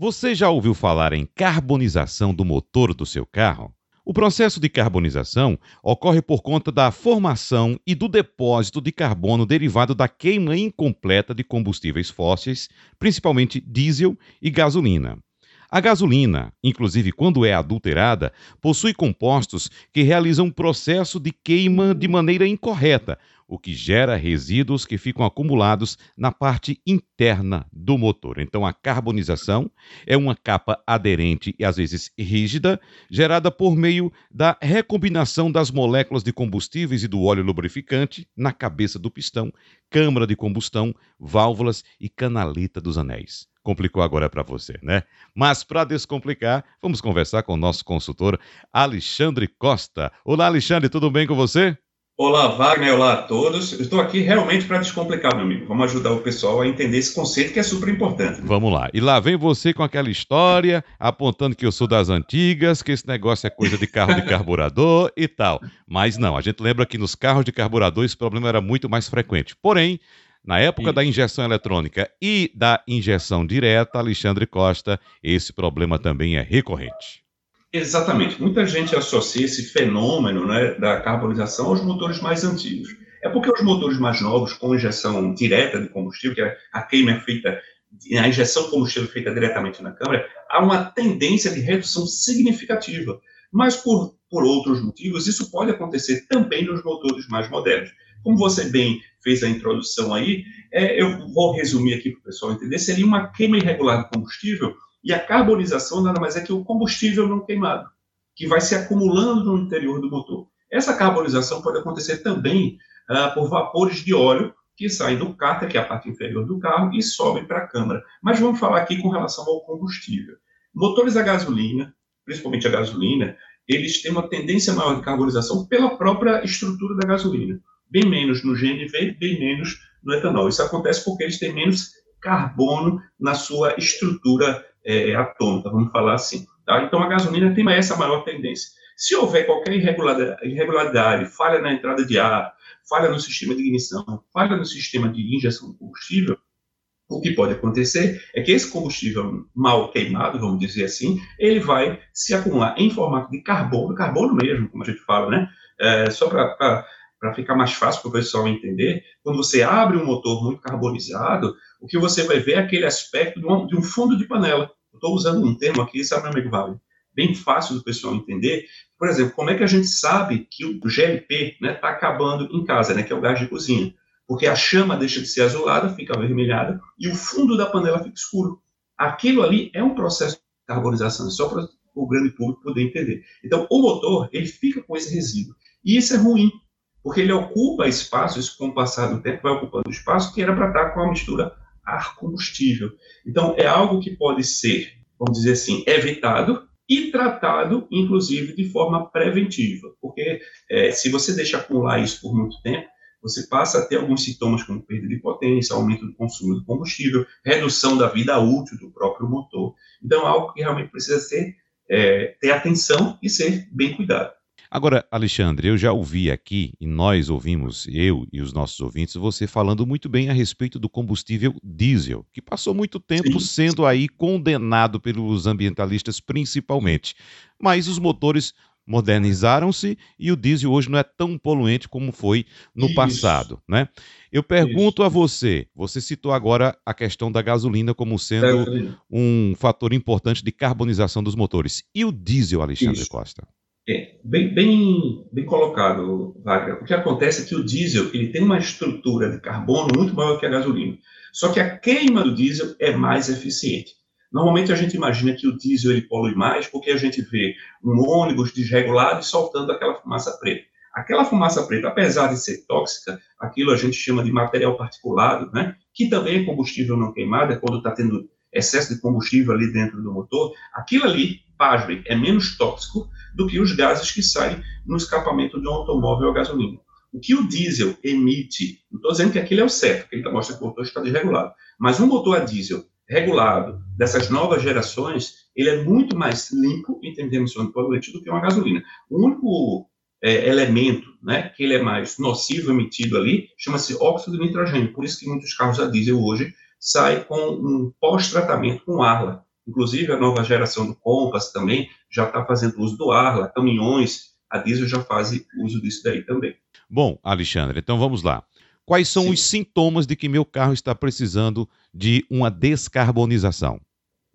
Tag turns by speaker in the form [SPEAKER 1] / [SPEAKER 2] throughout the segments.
[SPEAKER 1] Você já ouviu falar em carbonização do motor do seu carro? O processo de carbonização ocorre por conta da formação e do depósito de carbono derivado da queima incompleta de combustíveis fósseis, principalmente diesel e gasolina. A gasolina, inclusive quando é adulterada, possui compostos que realizam um processo de queima de maneira incorreta, o que gera resíduos que ficam acumulados na parte interna do motor. Então, a carbonização é uma capa aderente e às vezes rígida, gerada por meio da recombinação das moléculas de combustíveis e do óleo lubrificante na cabeça do pistão, câmara de combustão, válvulas e canaleta dos anéis. Complicou agora para você, né? Mas para descomplicar, vamos conversar com o nosso consultor Alexandre Costa. Olá, Alexandre, tudo bem com você?
[SPEAKER 2] Olá, Wagner, olá a todos. Eu estou aqui realmente para descomplicar, meu amigo. Vamos ajudar o pessoal a entender esse conceito que é super importante.
[SPEAKER 1] Vamos lá. E lá vem você com aquela história, apontando que eu sou das antigas, que esse negócio é coisa de carro de carburador e tal. Mas não, a gente lembra que nos carros de carburador esse problema era muito mais frequente. Porém, na época da injeção eletrônica e da injeção direta, Alexandre Costa, esse problema também é recorrente.
[SPEAKER 2] Exatamente. Muita gente associa esse fenômeno né, da carbonização aos motores mais antigos. É porque os motores mais novos, com injeção direta de combustível, que a queima é feita, a injeção de combustível é feita diretamente na câmara, há uma tendência de redução significativa. Mas por, por outros motivos, isso pode acontecer também nos motores mais modernos. Como você bem fez a introdução aí, é, eu vou resumir aqui para o pessoal entender, seria uma queima irregular de combustível, e a carbonização nada mais é que o combustível não queimado, que vai se acumulando no interior do motor. Essa carbonização pode acontecer também ah, por vapores de óleo que saem do cárter, que é a parte inferior do carro, e sobem para a câmara. Mas vamos falar aqui com relação ao combustível. Motores a gasolina, principalmente a gasolina, eles têm uma tendência maior de carbonização pela própria estrutura da gasolina bem menos no GNV, bem menos no etanol. Isso acontece porque eles têm menos carbono na sua estrutura é, atômica, vamos falar assim. Tá? Então, a gasolina tem essa maior tendência. Se houver qualquer irregularidade, irregularidade, falha na entrada de ar, falha no sistema de ignição, falha no sistema de injeção de combustível, o que pode acontecer é que esse combustível mal queimado, vamos dizer assim, ele vai se acumular em formato de carbono, carbono mesmo, como a gente fala, né? É, só para para ficar mais fácil para o pessoal entender, quando você abre um motor muito carbonizado, o que você vai ver é aquele aspecto de um, de um fundo de panela. Estou usando um termo aqui, sabe, meu amigo Vale? Bem fácil do pessoal entender. Por exemplo, como é que a gente sabe que o GLP está né, tá acabando em casa, né, que é o gás de cozinha? Porque a chama deixa de ser azulada, fica avermelhada, e o fundo da panela fica escuro. Aquilo ali é um processo de carbonização, só para o grande público poder entender. Então, o motor, ele fica com esse resíduo. E isso é ruim, porque ele ocupa espaço, isso com o passar do tempo vai ocupando espaço que era para estar com a mistura ar-combustível. Então, é algo que pode ser, vamos dizer assim, evitado e tratado, inclusive, de forma preventiva, porque é, se você deixa acumular isso por muito tempo, você passa a ter alguns sintomas como perda de potência, aumento do consumo de combustível, redução da vida útil do próprio motor. Então, é algo que realmente precisa ser, é, ter atenção e ser bem cuidado.
[SPEAKER 1] Agora, Alexandre, eu já ouvi aqui, e nós ouvimos, eu e os nossos ouvintes, você falando muito bem a respeito do combustível diesel, que passou muito tempo Sim. sendo aí condenado pelos ambientalistas principalmente. Mas os motores modernizaram-se e o diesel hoje não é tão poluente como foi no Isso. passado, né? Eu pergunto Isso. a você, você citou agora a questão da gasolina como sendo um fator importante de carbonização dos motores. E o diesel, Alexandre Isso. Costa?
[SPEAKER 2] Bem, bem, bem colocado, Wagner. O que acontece é que o diesel ele tem uma estrutura de carbono muito maior que a gasolina. Só que a queima do diesel é mais eficiente. Normalmente a gente imagina que o diesel ele polui mais porque a gente vê um ônibus desregulado e soltando aquela fumaça preta. Aquela fumaça preta, apesar de ser tóxica, aquilo a gente chama de material particulado, né? que também é combustível não queimado, é quando está tendo excesso de combustível ali dentro do motor. Aquilo ali, pasmem, é menos tóxico do que os gases que saem no escapamento de um automóvel a gasolina. O que o diesel emite, não estou dizendo que aquilo é o certo, porque ele está mostrando que o motor está desregulado, mas um motor a diesel regulado dessas novas gerações, ele é muito mais limpo em termos de emissão de poluente do que uma gasolina. O único é, elemento né, que ele é mais nocivo emitido ali chama-se óxido de nitrogênio. Por isso que muitos carros a diesel hoje saem com um pós-tratamento com arla Inclusive, a nova geração do Compass também já está fazendo uso do ar, lá, caminhões, a diesel já faz uso disso daí também.
[SPEAKER 1] Bom, Alexandre, então vamos lá. Quais são Sim. os sintomas de que meu carro está precisando de uma descarbonização?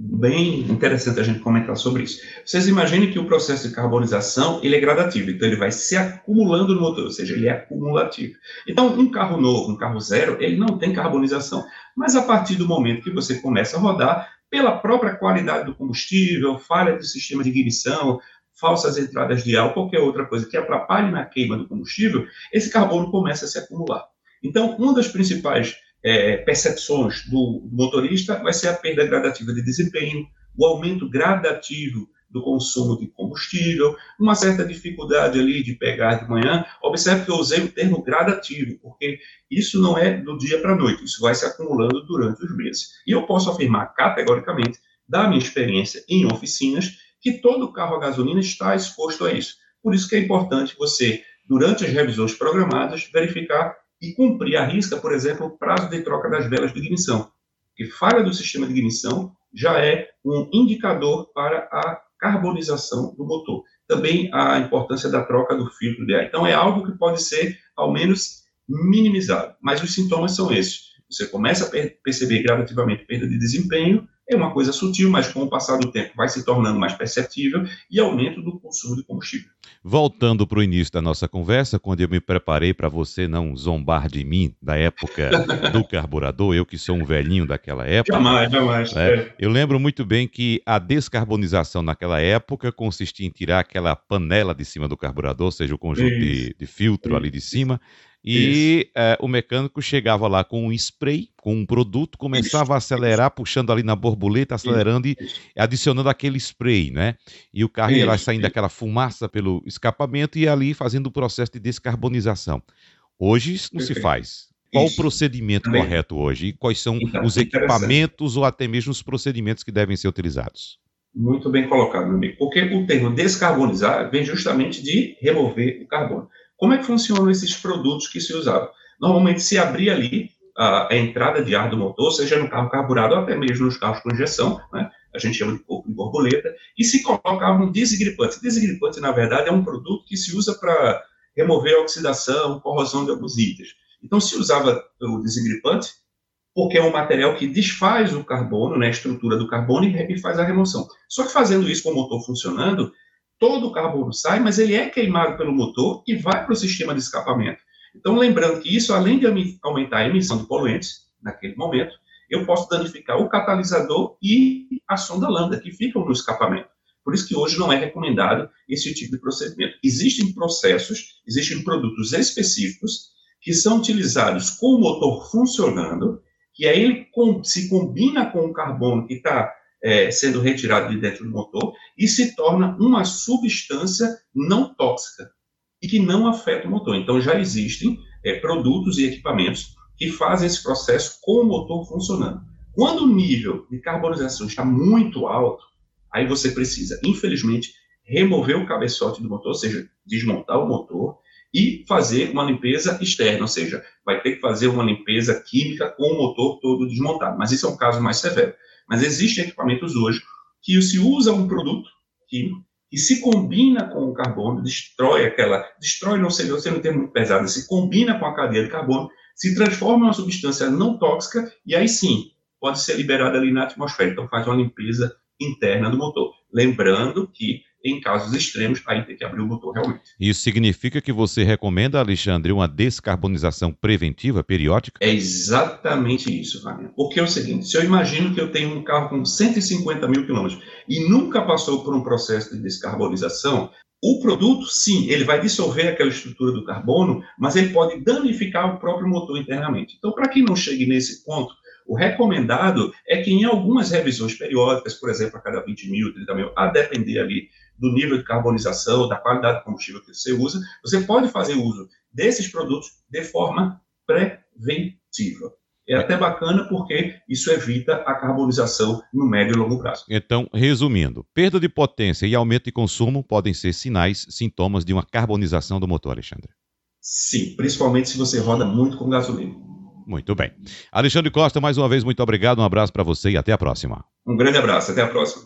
[SPEAKER 2] Bem interessante a gente comentar sobre isso. Vocês imaginem que o processo de carbonização ele é gradativo, então ele vai se acumulando no motor, ou seja, ele é acumulativo. Então, um carro novo, um carro zero, ele não tem carbonização. Mas a partir do momento que você começa a rodar, pela própria qualidade do combustível, falha do sistema de ignição, falsas entradas de ar, qualquer outra coisa que atrapalhe na queima do combustível, esse carbono começa a se acumular. Então, uma das principais é, percepções do, do, motorista vai ser a perda gradativa de desempenho, o aumento gradativo do consumo de combustível, uma certa dificuldade ali de pegar de manhã. Observe que eu usei o termo gradativo, porque isso não é do dia para a noite, isso vai se acumulando durante os meses. E eu posso afirmar categoricamente, da minha experiência em oficinas, que todo carro a gasolina está exposto a isso. Por isso que é importante você, durante as revisões programadas, verificar e cumprir a risca, por exemplo, o prazo de troca das velas de ignição. Que falha do sistema de ignição já é um indicador para a carbonização do motor. Também a importância da troca do filtro de ar. Então, é algo que pode ser, ao menos, minimizado. Mas os sintomas são esses. Você começa a perceber gradativamente perda de desempenho, é uma coisa sutil, mas com o passar do tempo vai se tornando mais perceptível e aumento do consumo de combustível.
[SPEAKER 1] Voltando para o início da nossa conversa, quando eu me preparei para você não zombar de mim da época do carburador, eu que sou um velhinho daquela época.
[SPEAKER 2] Jamais, jamais.
[SPEAKER 1] Né, é. Eu lembro muito bem que a descarbonização naquela época consistia em tirar aquela panela de cima do carburador, ou seja, o conjunto de, de, filtro Isso. ali de cima, e é, o mecânico chegava lá com um spray, com um produto, começava a acelerar, puxando ali na borboleta, acelerando e adicionando aquele spray, né? E o carro ia lá saindo daquela fumaça pelo escapamento e ali fazendo o processo de descarbonização. Hoje isso não se faz. Qual isso. o procedimento Também. correto hoje? E quais são então, os equipamentos ou até mesmo os procedimentos que devem ser utilizados?
[SPEAKER 2] Muito bem colocado, meu amigo. Porque o termo descarbonizar vem justamente de remover o carbono. Como é que funcionam esses produtos que se usavam? Normalmente se abria ali a, a, entrada de ar do motor, seja no carro carburado ou até mesmo nos carros com injeção, né? a gente chama de corpo de borboleta, e se colocava um desgripante. Desgripante, na verdade, é um produto que se usa para remover a oxidação, corrosão de alguns itens. Então, se usava o desgripante, porque é um material que desfaz o carbono, né, a estrutura do carbono, e faz a remoção. Só que fazendo isso com o motor funcionando, todo o carbono sai, mas ele é queimado pelo motor e vai para o sistema de escapamento. Então, lembrando que isso, além de aumentar a emissão de poluentes, naquele momento, eu posso danificar o catalisador e a sonda lambda, que ficam no escapamento. Por isso que hoje não é recomendado esse tipo de procedimento. Existem processos, existem produtos específicos que são utilizados com o motor funcionando, que aí ele se combina com o carbono que está é, sendo retirado de dentro do motor e se torna uma substância não tóxica e que não afeta o motor. Então, já existem é, produtos e equipamentos que fazem esse processo com o motor funcionando. Quando o nível de carbonização está muito alto, aí você precisa, infelizmente, remover o cabeçote do motor, ou seja, desmontar o motor e fazer uma limpeza externa, ou seja, vai ter que fazer uma limpeza química com o motor todo desmontado. Mas isso é um caso mais severo. Mas existem equipamentos hoje que se usa um produto químico que se combina com o carbono, destrói aquela, destrói, não sei, você não tem muito pesado, se combina com a cadeia de carbono, se transforma em uma substância não tóxica e aí sim pode ser liberada ali na atmosfera. Então faz uma limpeza interna do motor. Lembrando que em casos extremos, aí tem que abrir o motor realmente.
[SPEAKER 1] Isso significa que você recomenda, Alexandre, uma descarbonização preventiva, periódica?
[SPEAKER 2] É exatamente isso, Wagner. Porque é o seguinte, se eu imagino que eu tenho um carro com 150 mil quilômetros e nunca passou por um processo de descarbonização, o produto, sim, ele vai dissolver aquela estrutura do carbono, mas ele pode danificar o próprio motor internamente. Então, para que não chegue nesse ponto, o recomendado é que em algumas revisões periódicas, por exemplo, a cada 20 mil, 30 mil, a depender ali do nível de carbonização, da qualidade do combustível que você usa, você pode fazer uso desses produtos de forma preventiva. É até bacana porque isso evita a carbonização no médio e longo prazo.
[SPEAKER 1] Então, resumindo, perda de potência e aumento de consumo podem ser sinais, sintomas de uma carbonização do motor, Alexandre.
[SPEAKER 2] Sim, principalmente se você roda muito com gasolina.
[SPEAKER 1] Muito bem. Alexandre Costa, mais uma vez, muito obrigado, um abraço para você e até a próxima.
[SPEAKER 2] Um grande abraço, até a próxima.